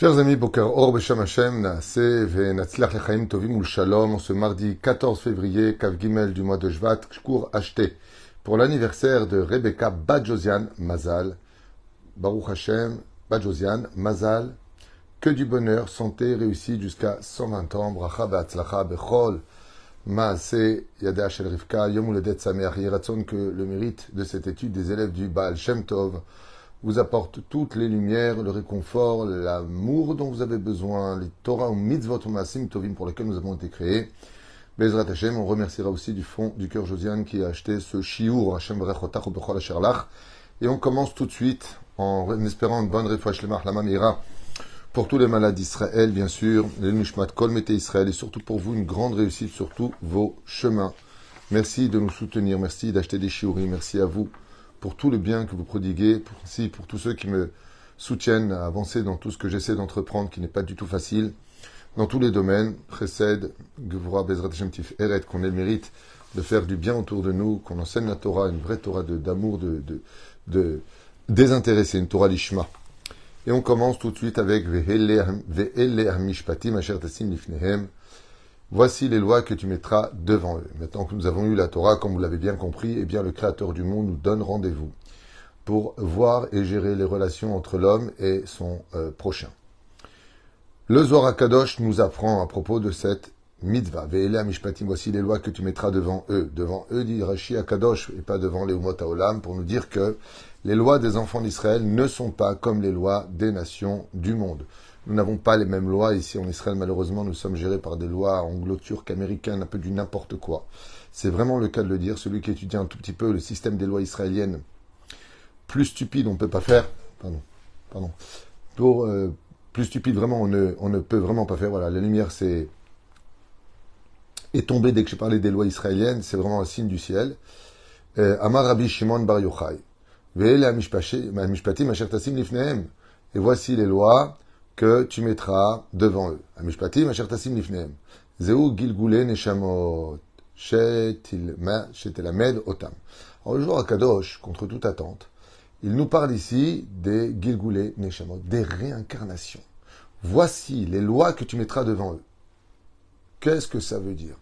Chers amis, Boker Or Besham Hashem, Venatzlach Lechaim Tovim Ul Shalom, ce mardi 14 février, Kav Gimel du mois de Jvat, cours acheté pour l'anniversaire de Rebecca Badjosian Mazal. Baruch Hashem, Badjosian Mazal, que du bonheur, santé, réussite jusqu'à 120 ans, Bracha Be'atzlacha Bechol, Maase Yadeh Shel Rivka, Yom Uledet Sameach, que le mérite de cette étude des élèves du Baal Shem Tov, vous apporte toutes les lumières, le réconfort, l'amour dont vous avez besoin, les Torah ou mitzvot masim tovim pour lesquels nous avons été créés. Bezrat Hashem, on remerciera aussi du fond du cœur Josiane qui a acheté ce shiur Hashem. Et on commence tout de suite en espérant une bonne lemach la mamira pour tous les malades d'Israël, bien sûr, les Nushmat Kol Mete Israël et surtout pour vous une grande réussite sur tous vos chemins. Merci de nous soutenir, merci d'acheter des shiurim, merci à vous pour tout le bien que vous prodiguez, pour, si, pour tous ceux qui me soutiennent à avancer dans tout ce que j'essaie d'entreprendre, qui n'est pas du tout facile, dans tous les domaines, précède, Gevura Bezrat Tif Eret, qu'on ait le mérite de faire du bien autour de nous, qu'on enseigne la Torah, une vraie Torah d'amour, de, de, une Torah lishma. Et on commence tout de suite avec Ve'ele Mishpatim Asher Tassim Lifnehem, Voici les lois que tu mettras devant eux. Maintenant que nous avons eu la Torah, comme vous l'avez bien compris, eh bien le Créateur du monde nous donne rendez-vous pour voir et gérer les relations entre l'homme et son euh, prochain. Le Zohar Kadosh nous apprend à propos de cette mitzvah. Ve'ele mishpatim, voici les lois que tu mettras devant eux. Devant eux, dit Rashi Akadosh, et pas devant les Umot pour nous dire que les lois des enfants d'Israël ne sont pas comme les lois des nations du monde. Nous n'avons pas les mêmes lois. Ici en Israël, malheureusement, nous sommes gérés par des lois anglo-turques, américaines, un peu du n'importe quoi. C'est vraiment le cas de le dire. Celui qui étudie un tout petit peu le système des lois israéliennes, plus stupide, on ne peut pas faire. Pardon. Pardon. Euh, plus stupide, vraiment, on ne, on ne peut vraiment pas faire. Voilà, la lumière c'est est tombée dès que je parlais des lois israéliennes. C'est vraiment un signe du ciel. Euh, Amar Rabbi Shimon Bar Yochai. Et voici les lois que tu mettras devant eux. Amishpatim asher tasim lifnehem. Zeu gilgule neshamot. Shetelamed otam. Alors le jour à Kadosh, contre toute attente, il nous parle ici des gilgule neshamot, des réincarnations. Voici les lois que tu mettras devant eux. Qu'est-ce que ça veut dire?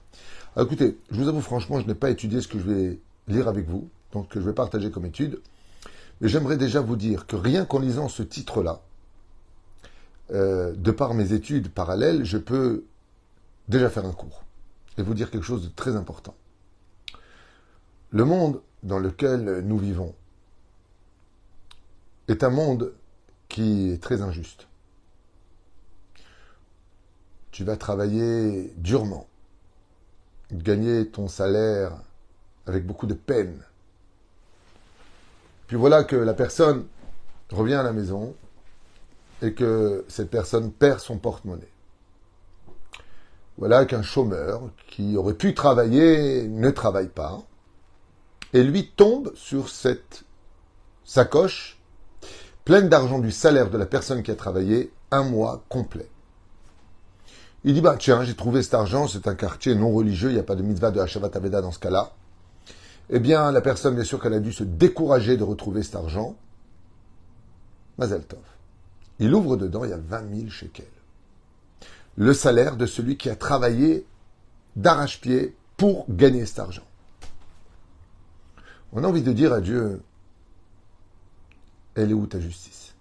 Écoutez, je vous avoue franchement, je n'ai pas étudié ce que je vais lire avec vous, donc que je vais partager comme étude. Mais j'aimerais déjà vous dire que rien qu'en lisant ce titre-là, euh, de par mes études parallèles, je peux déjà faire un cours et vous dire quelque chose de très important. Le monde dans lequel nous vivons est un monde qui est très injuste. Tu vas travailler durement, gagner ton salaire avec beaucoup de peine. Puis voilà que la personne revient à la maison, et que cette personne perd son porte-monnaie. Voilà qu'un chômeur qui aurait pu travailler ne travaille pas et lui tombe sur cette sacoche pleine d'argent du salaire de la personne qui a travaillé un mois complet. Il dit, bah tiens, j'ai trouvé cet argent, c'est un quartier non religieux, il n'y a pas de mitzvah de Hashavat Aveda dans ce cas-là. Eh bien, la personne, bien sûr qu'elle a dû se décourager de retrouver cet argent. Mazel Tov. Il ouvre dedans, il y a 20 000 shekels. Le salaire de celui qui a travaillé d'arrache-pied pour gagner cet argent. On a envie de dire à Dieu, elle est où ta justice?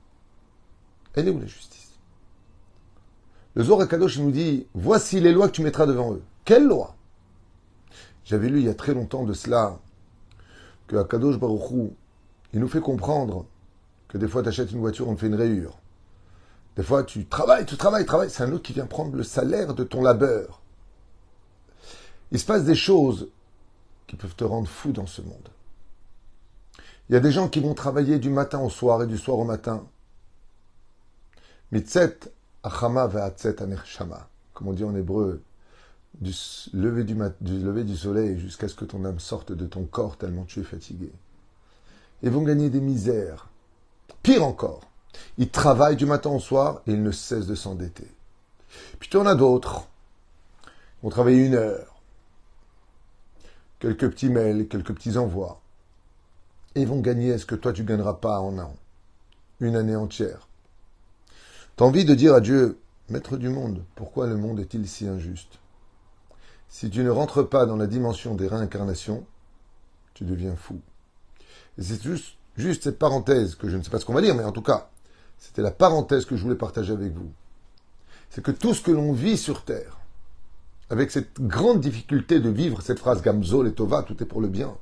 Elle est où la justice? Le Zohar Kadosh nous dit, voici les lois que tu mettras devant eux. Quelles lois? J'avais lu il y a très longtemps de cela que Akadosh Baruchou, il nous fait comprendre que des fois tu achètes une voiture, on te fait une rayure. Des fois, tu travailles, tu travailles, travailles. C'est un autre qui vient prendre le salaire de ton labeur. Il se passe des choses qui peuvent te rendre fou dans ce monde. Il y a des gens qui vont travailler du matin au soir et du soir au matin. Mitzet achama ve'atzet shama. Comme on dit en hébreu, du lever du, du, lever du soleil jusqu'à ce que ton âme sorte de ton corps tellement tu es fatigué. Ils vont gagner des misères. Pire encore, ils travaillent du matin au soir et ils ne cessent de s'endetter. Puis tu en as d'autres. Ils vont travailler une heure. Quelques petits mails, quelques petits envois. Et ils vont gagner ce que toi tu gagneras pas en un an? Une année entière. T'as envie de dire à Dieu, Maître du monde, pourquoi le monde est-il si injuste? Si tu ne rentres pas dans la dimension des réincarnations, tu deviens fou. C'est juste, juste cette parenthèse que je ne sais pas ce qu'on va dire, mais en tout cas, c'était la parenthèse que je voulais partager avec vous. C'est que tout ce que l'on vit sur Terre, avec cette grande difficulté de vivre cette phrase Gamzol et Tova, tout est pour le bien,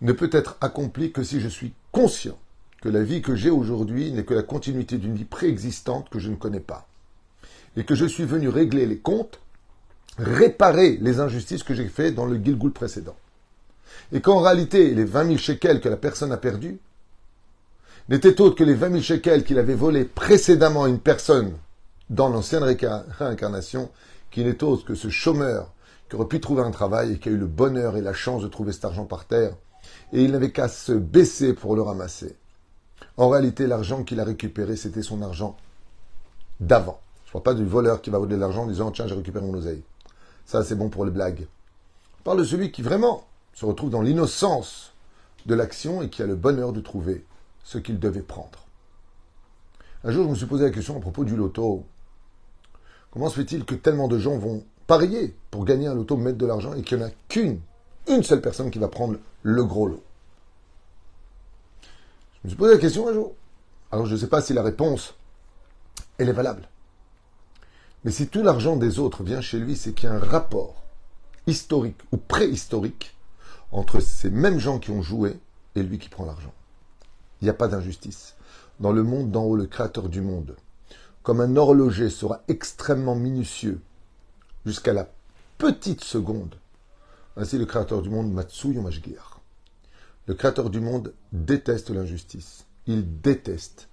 ne peut être accompli que si je suis conscient que la vie que j'ai aujourd'hui n'est que la continuité d'une vie préexistante que je ne connais pas. Et que je suis venu régler les comptes, réparer les injustices que j'ai faites dans le Gilgul précédent. Et qu'en réalité, les 20 000 shekels que la personne a perdus n'étaient autres que les 20 000 shekels qu'il avait volés précédemment à une personne dans l'ancienne réincarnation, qui n'est autre que ce chômeur qui aurait pu trouver un travail et qui a eu le bonheur et la chance de trouver cet argent par terre, et il n'avait qu'à se baisser pour le ramasser. En réalité, l'argent qu'il a récupéré, c'était son argent d'avant. Je ne parle pas du voleur qui va voler l'argent en disant Tiens, j'ai récupéré mon oseille. Ça, c'est bon pour les blagues. On parle de celui qui vraiment se retrouve dans l'innocence de l'action et qui a le bonheur de trouver ce qu'il devait prendre. Un jour, je me suis posé la question à propos du loto. Comment se fait-il que tellement de gens vont parier pour gagner un loto, mettre de l'argent et qu'il n'y en a qu'une, une seule personne qui va prendre le gros lot? Je me suis posé la question un jour. Alors je ne sais pas si la réponse, elle est valable. Mais si tout l'argent des autres vient chez lui, c'est qu'il y a un rapport historique ou préhistorique entre ces mêmes gens qui ont joué et lui qui prend l'argent. Il n'y a pas d'injustice. Dans le monde d'en haut, le créateur du monde, comme un horloger sera extrêmement minutieux jusqu'à la petite seconde, ainsi le créateur du monde, Matsuyo Mashgiach. Le Créateur du monde déteste l'injustice. Il déteste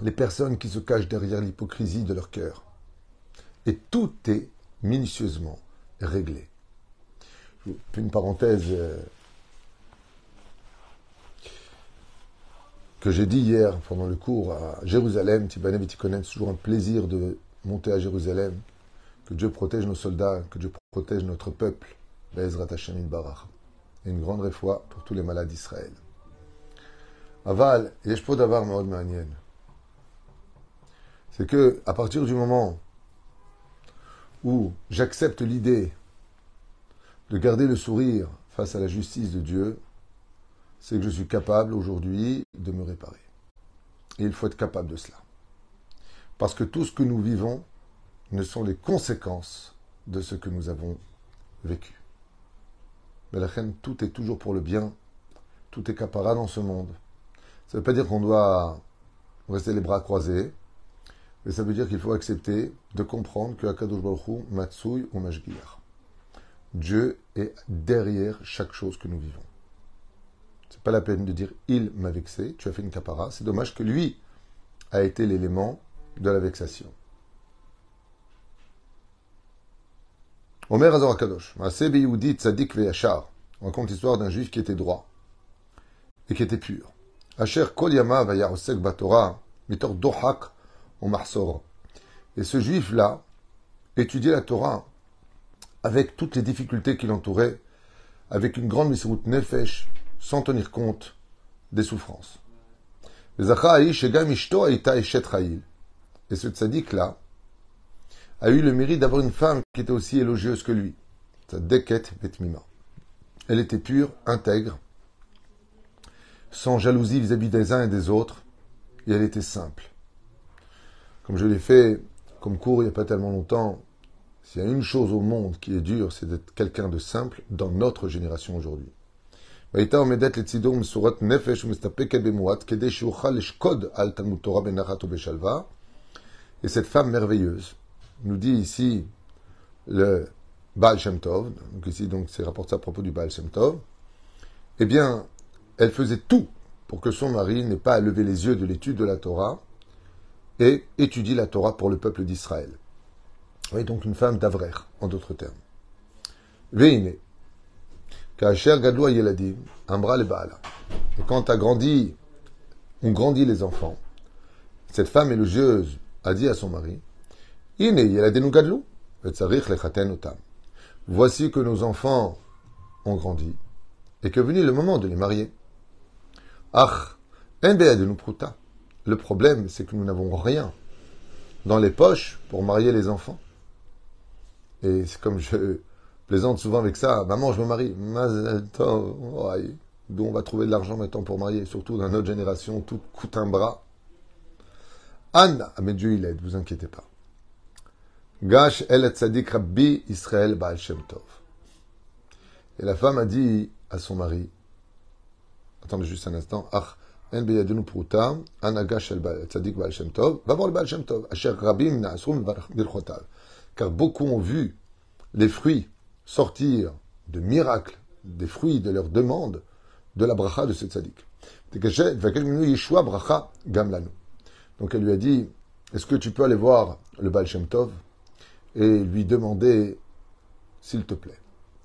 les personnes qui se cachent derrière l'hypocrisie de leur cœur. Et tout est minutieusement réglé. Une parenthèse que j'ai dit hier pendant le cours à Jérusalem, Tibanev et c'est toujours un plaisir de monter à Jérusalem. Que Dieu protège nos soldats, que Dieu protège notre peuple. Bezrat Hashem Barach. Et une grande réfoua pour tous les malades d'Israël. Aval, Yeshpo Davar Maod Ma'anien. C'est que, à partir du moment où j'accepte l'idée de garder le sourire face à la justice de Dieu, c'est que je suis capable aujourd'hui de me réparer. Et il faut être capable de cela. Parce que tout ce que nous vivons ne sont les conséquences de ce que nous avons vécu. Mais la reine, tout est toujours pour le bien. Tout est capara dans ce monde. Ça ne veut pas dire qu'on doit rester les bras croisés, mais ça veut dire qu'il faut accepter de comprendre que Akadosh ou Mashgir. Dieu est derrière chaque chose que nous vivons. C'est pas la peine de dire il m'a vexé, tu as fait une capara. C'est dommage que lui a été l'élément de la vexation. Omer Azor Akadosh, raconte l'histoire d'un juif qui était droit et qui était pur. Asher Kol Vayarosek Batora, Mitor Dohak au. Et ce juif-là étudiait la Torah avec toutes les difficultés qui l'entouraient, avec une grande misroute nefesh, sans tenir compte des souffrances. Et ce tzaddik-là, a eu le mérite d'avoir une femme qui était aussi élogieuse que lui. Sa deket vetmima. Elle était pure, intègre, sans jalousie vis-à-vis des uns et des autres, et elle était simple. Comme je l'ai fait comme cours il n'y a pas tellement longtemps, s'il y a une chose au monde qui est dure, c'est d'être quelqu'un de simple dans notre génération aujourd'hui. Et cette femme merveilleuse, nous dit ici le Baal Shem Tov, donc ici donc c'est rapporté à propos du Baal Shem Tov, eh bien, elle faisait tout pour que son mari n'ait pas à lever les yeux de l'étude de la Torah et étudie la Torah pour le peuple d'Israël. Oui, donc une femme d'Avrer, en d'autres termes. Veine, Kacher Gadloua Yeladim, Ambra le Baal. Et quand a grandi, on grandit les enfants, cette femme élogieuse a dit à son mari, Voici que nos enfants ont grandi et que venu le moment de les marier. Ach, Le problème, c'est que nous n'avons rien dans les poches pour marier les enfants. Et c'est comme je plaisante souvent avec ça, maman, je me marie. D'où on va trouver de l'argent maintenant pour marier, surtout dans notre génération, tout coûte un bras. Anna, ah, mais Dieu il aide, vous inquiétez pas. Gash el tzadik Rabbi Israël Baal Shem. Et la femme a dit à son mari, attendez juste un instant, Ach, en pruta, Anna el tzadik Baal Shem Tov, va voir le Baal Shem Asher Rabim Naasrum Birchotav. Car beaucoup ont vu les fruits sortir de miracles, des fruits de leur demande de la bracha de ce tzaddik. Donc elle lui a dit, est-ce que tu peux aller voir le Baal Shem Tov et lui demander, s'il te plaît,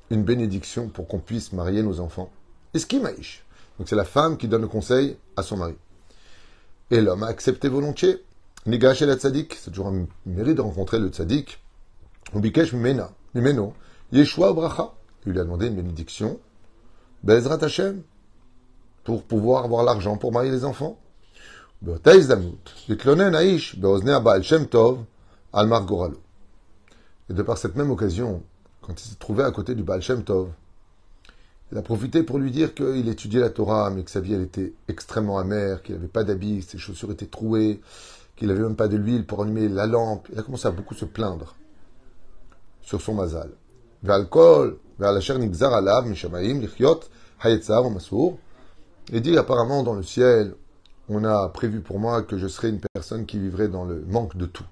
une bénédiction pour qu'on puisse marier nos enfants maïch Donc c'est la femme qui donne le conseil à son mari. Et l'homme a accepté volontiers. Nigash et la tzaddik, c'est toujours un mérite de rencontrer le tzaddik. Ubikesh mena, yeshua bracha. Il lui a demandé une bénédiction. Bezrat Hashem, pour pouvoir avoir l'argent pour marier les enfants. Et de par cette même occasion, quand il s'est trouvé à côté du Baal Shem Tov, il a profité pour lui dire qu'il étudiait la Torah, mais que sa vie elle était extrêmement amère, qu'il n'avait pas d'habits, ses chaussures étaient trouées, qu'il n'avait même pas de l'huile pour allumer la lampe. Il a commencé à beaucoup se plaindre sur son mazal. Et dit apparemment dans le ciel, on a prévu pour moi que je serai une personne qui vivrait dans le manque de tout.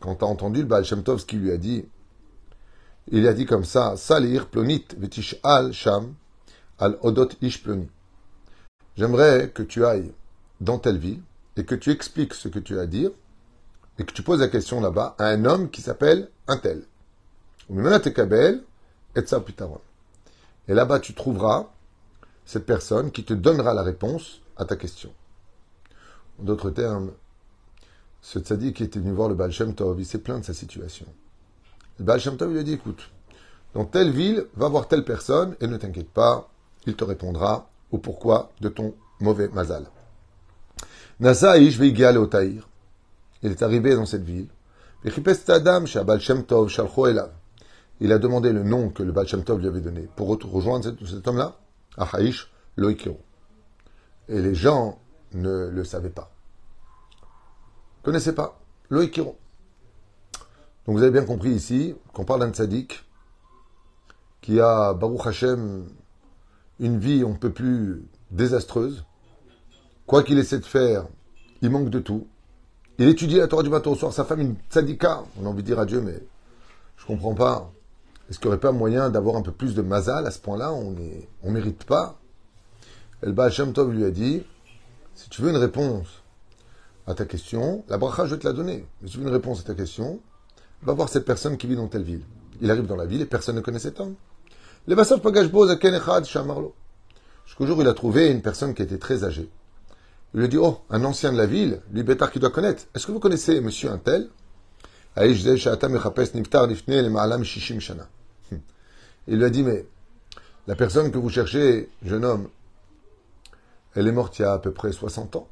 Quand as entendu le Baal Shem Tov ce qu'il lui a dit, il a dit comme ça, Salir plonit vetish al sham al odot ish ploni. J'aimerais que tu ailles dans telle ville et que tu expliques ce que tu as à dire et que tu poses la question là-bas à un homme qui s'appelle un tel. et là-bas, tu trouveras cette personne qui te donnera la réponse à ta question. En d'autres termes, ce tzaddik qui était venu voir le Baal Shem Tov, il s'est plaint de sa situation. Le Baal Shem Tov lui a dit, écoute, dans telle ville, va voir telle personne et ne t'inquiète pas, il te répondra au pourquoi de ton mauvais mazal. Nasaï, vais au Taïr. Il est arrivé dans cette ville. Il a demandé le nom que le Baal Tov lui avait donné pour rejoindre cet, homme-là, Ahaïsh Loikiro. Et les gens ne le savaient pas. Connaissaient pas. Loikiro. Donc vous avez bien compris ici qu'on parle d'un tzaddik qui a, Baruch Hashem, une vie on ne peut plus désastreuse. Quoi qu'il essaie de faire, il manque de tout. Il étudie la Torah du matin au soir. Sa femme, une tzadika. On a envie de dire à Dieu, mais je comprends pas. Est-ce qu'il n'y aurait pas moyen d'avoir un peu plus de mazal à ce point-là? On ne on mérite pas. El Baal Shem Tov lui a dit si tu veux une réponse à ta question, la bracha, je vais te la donner. Mais si tu veux une réponse à ta question, va voir cette personne qui vit dans telle ville. Il arrive dans la ville et personne ne connaît cet homme. Les Basaf Pagashboz à Kenechad Shamarlo. Jusqu'au jour il a trouvé une personne qui était très âgée. Il lui dit Oh, un ancien de la ville, lui bêtard qui doit connaître. Est-ce que vous connaissez monsieur un tel? Il lui a dit, mais la personne que vous cherchez, jeune homme, elle est morte il y a à peu près 60 ans.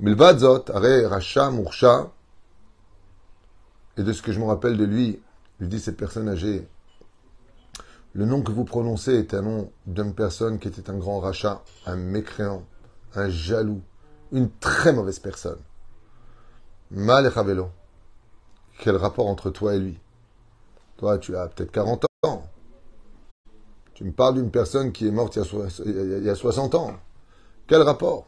Milvadzot, Are, Racha, Moursha, et de ce que je me rappelle de lui, lui dit cette personne âgée, le nom que vous prononcez est un nom d'une personne qui était un grand rachat, un mécréant, un jaloux, une très mauvaise personne. Mal et Quel rapport entre toi et lui? Toi, tu as peut-être 40 ans. Tu me parles d'une personne qui est morte il y a 60 ans. Quel rapport?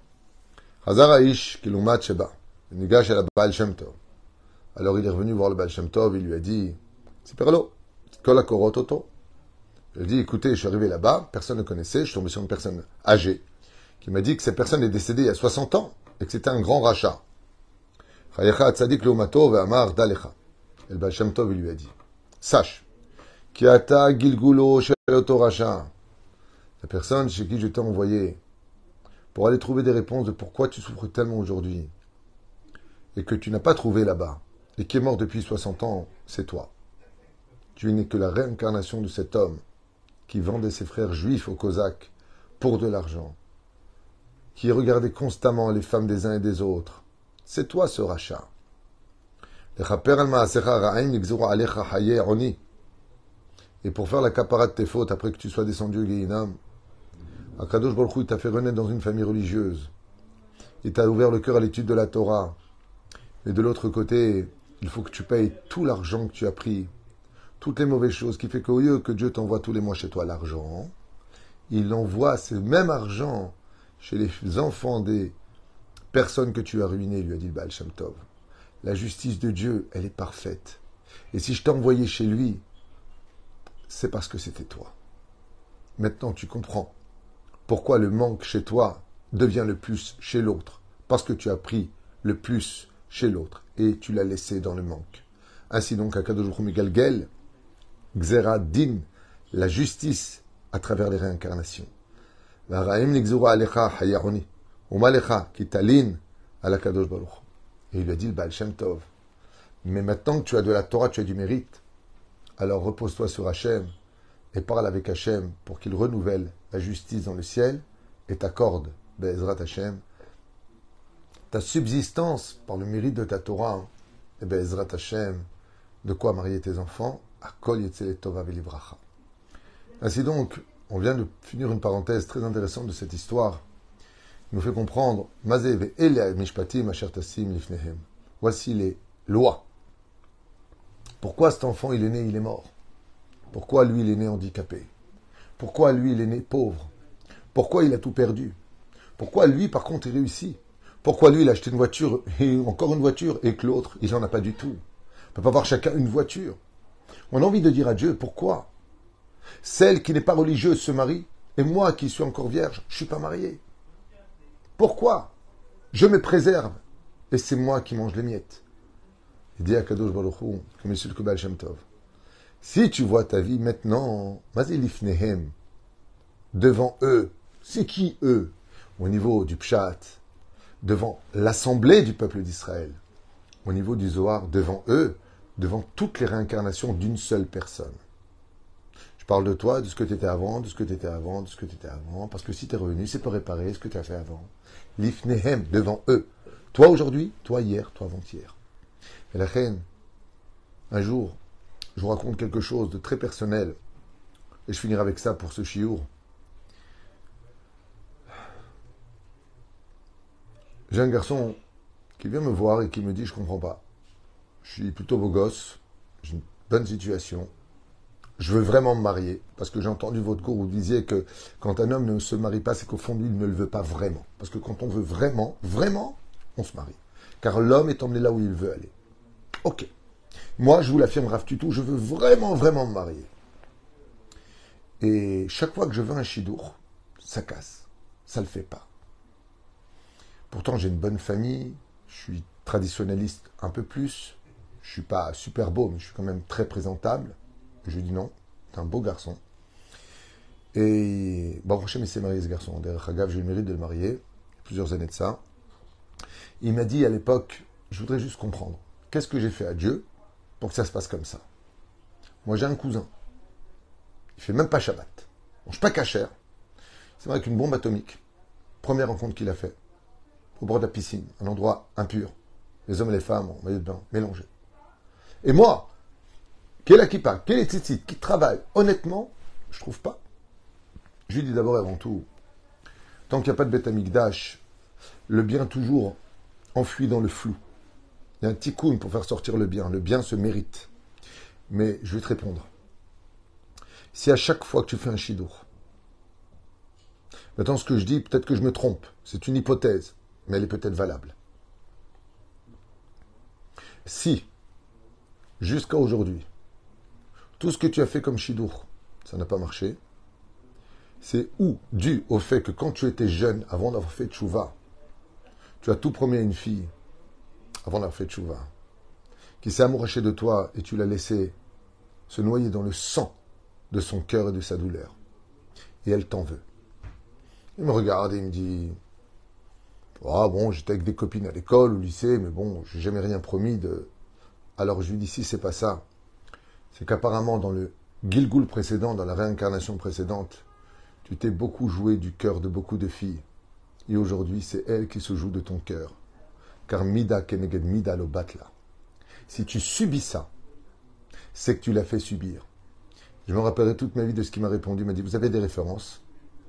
Alors il est revenu voir le Baal il lui a dit C'est Perlo, Kolakorot Toto. Il a dit Écoutez, je suis arrivé là-bas, personne ne connaissait, je suis tombé sur une personne âgée qui m'a dit que cette personne est décédée il y a 60 ans et que c'était un grand rachat. Chayecha Tzadik Dalecha. Tov lui a dit Sache Kiata Gilgulo La personne chez qui je t'ai envoyé pour aller trouver des réponses de pourquoi tu souffres tellement aujourd'hui et que tu n'as pas trouvé là-bas et qui est mort depuis 60 ans, c'est toi. Tu n'es que la réincarnation de cet homme qui vendait ses frères juifs aux Cosaques pour de l'argent qui regardait constamment les femmes des uns et des autres. C'est toi ce rachat. Et pour faire la capara de tes fautes après que tu sois descendu au Guéhinam, Akadosh t'a fait renaître dans une famille religieuse. Il t'a ouvert le cœur à l'étude de la Torah. Mais de l'autre côté, il faut que tu payes tout l'argent que tu as pris, toutes les mauvaises choses, qui fait qu'au lieu que Dieu t'envoie tous les mois chez toi l'argent, il envoie ce même argent chez les enfants des personnes que tu as ruinées, lui a dit le Baal. La justice de Dieu, elle est parfaite. Et si je envoyé chez lui, c'est parce que c'était toi. Maintenant, tu comprends pourquoi le manque chez toi devient le plus chez l'autre. Parce que tu as pris le plus chez l'autre et tu l'as laissé dans le manque. Ainsi donc, à Kadosh Galgel, Xera Din, la justice à travers les réincarnations. Et il lui a dit le Baal Shem Tov. Mais maintenant que tu as de la Torah, tu as du mérite. Alors repose-toi sur Hachem et parle avec Hachem pour qu'il renouvelle la justice dans le ciel et t'accorde, Bezrat Hachem, ta subsistance par le mérite de ta Torah et Bezrat Hachem, de quoi marier tes enfants, à Kol Tova Velivracha. Ainsi donc, on vient de finir une parenthèse très intéressante de cette histoire. Il nous fait comprendre Voici les lois. Pourquoi cet enfant il est né, il est mort? Pourquoi lui il est né handicapé? Pourquoi lui il est né pauvre? Pourquoi il a tout perdu? Pourquoi lui par contre il réussit? Pourquoi lui il a acheté une voiture et encore une voiture et que l'autre il n'en a pas du tout? On peut pas avoir chacun une voiture. On a envie de dire à Dieu pourquoi celle qui n'est pas religieuse se marie, et moi qui suis encore vierge, je ne suis pas marié. Pourquoi Je me préserve, et c'est moi qui mange les miettes. Dit à le si tu vois ta vie maintenant, devant eux, c'est qui eux? Au niveau du Pshat, devant l'assemblée du peuple d'Israël, au niveau du Zohar, devant eux, devant toutes les réincarnations d'une seule personne parle de toi, de ce que tu étais avant, de ce que tu étais avant, de ce que tu étais avant, parce que si tu es revenu, c'est pour réparer ce que tu as fait avant. L'ifnehem, devant eux. Toi aujourd'hui, toi hier, toi avant-hier. Et la reine, un jour, je vous raconte quelque chose de très personnel, et je finirai avec ça pour ce chiour. J'ai un garçon qui vient me voir et qui me dit Je comprends pas. Je suis plutôt beau gosse, j'ai une bonne situation, je veux vraiment me marier, parce que j'ai entendu votre cours où vous disiez que quand un homme ne se marie pas, c'est qu'au fond il ne le veut pas vraiment. Parce que quand on veut vraiment, vraiment, on se marie. Car l'homme est emmené là où il veut aller. Ok. Moi, je vous l'affirme, Rav tout, je veux vraiment, vraiment me marier. Et chaque fois que je veux un chidour, ça casse. Ça ne le fait pas. Pourtant, j'ai une bonne famille, je suis traditionnaliste un peu plus, je suis pas super beau, mais je suis quand même très présentable. Je lui dis non, t'es un beau garçon. Et bon, il s'est marié ce garçon. Derrière Hagav, j'ai eu le mérite de le marier, plusieurs années de ça. Il m'a dit à l'époque, je voudrais juste comprendre, qu'est-ce que j'ai fait à Dieu pour que ça se passe comme ça? Moi, j'ai un cousin. Il fait même pas Shabbat. Il mange pas cachère. C'est vrai qu'une bombe atomique. Première rencontre qu'il a fait. Au bord de la piscine, un endroit impur. Les hommes et les femmes en maillot de bain, mélangés. Et moi, quel Akipa, quel est qui travaille? Honnêtement, je trouve pas. Je lui dis d'abord et avant tout, tant qu'il n'y a pas de bête amigdash, le bien toujours enfoui dans le flou. Il y a un tikkun pour faire sortir le bien. Le bien se mérite. Mais je vais te répondre. Si à chaque fois que tu fais un chidour, maintenant ce que je dis, peut-être que je me trompe, c'est une hypothèse, mais elle est peut-être valable. Si, jusqu'à aujourd'hui, tout ce que tu as fait comme Shidour, ça n'a pas marché. C'est ou dû au fait que quand tu étais jeune, avant d'avoir fait Tchouva, tu as tout promis à une fille, avant d'avoir fait Tchouva, qui s'est amourachée de toi et tu l'as laissé se noyer dans le sang de son cœur et de sa douleur. Et elle t'en veut. Il me regarde et il me dit Ah bon, j'étais avec des copines à l'école, au lycée, mais bon, j'ai jamais rien promis de. Alors je lui dis Si c'est pas ça, c'est qu'apparemment dans le Gilgul précédent, dans la réincarnation précédente, tu t'es beaucoup joué du cœur de beaucoup de filles. Et aujourd'hui, c'est elle qui se joue de ton cœur. Car mida keneged mida lo batla. Si tu subis ça, c'est que tu l'as fait subir. Je me rappellerai toute ma vie de ce qu'il m'a répondu. Il m'a dit, vous avez des références?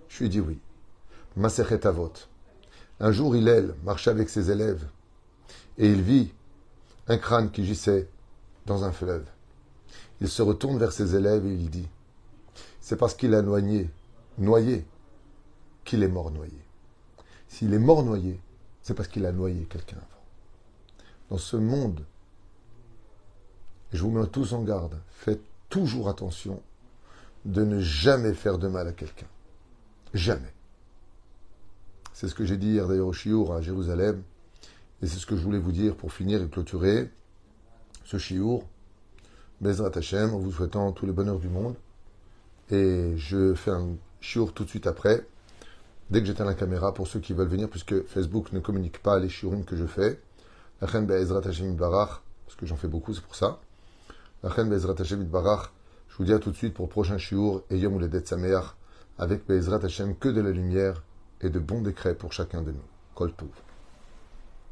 Je lui ai dit oui. Maserhet Avot. Un jour, il elle marchait avec ses élèves et il vit un crâne qui gissait dans un fleuve. Il se retourne vers ses élèves et il dit C'est parce qu'il a noyé, noyé qu'il est mort noyé. S'il est mort noyé, c'est parce qu'il a noyé quelqu'un avant. Dans ce monde, je vous mets tous en garde, faites toujours attention de ne jamais faire de mal à quelqu'un. Jamais. C'est ce que j'ai dit hier d'ailleurs au Chiour à Jérusalem. Et c'est ce que je voulais vous dire pour finir et clôturer ce Chiour. Bezrat Hashem, en vous souhaitant tous les bonheurs du monde. Et je fais un Chiour tout de suite après, dès que j'éteins la caméra, pour ceux qui veulent venir, puisque Facebook ne communique pas les Shiurim que je fais. La reine Bezrat Hashem Barach, parce que j'en fais beaucoup, c'est pour ça. La reine Bezrat Hashem Barach, je vous dis à tout de suite pour le prochain Chiour et Yom Uledet Sameach, avec Bezrat Hashem que de la lumière et de bons décrets pour chacun de nous. Kol.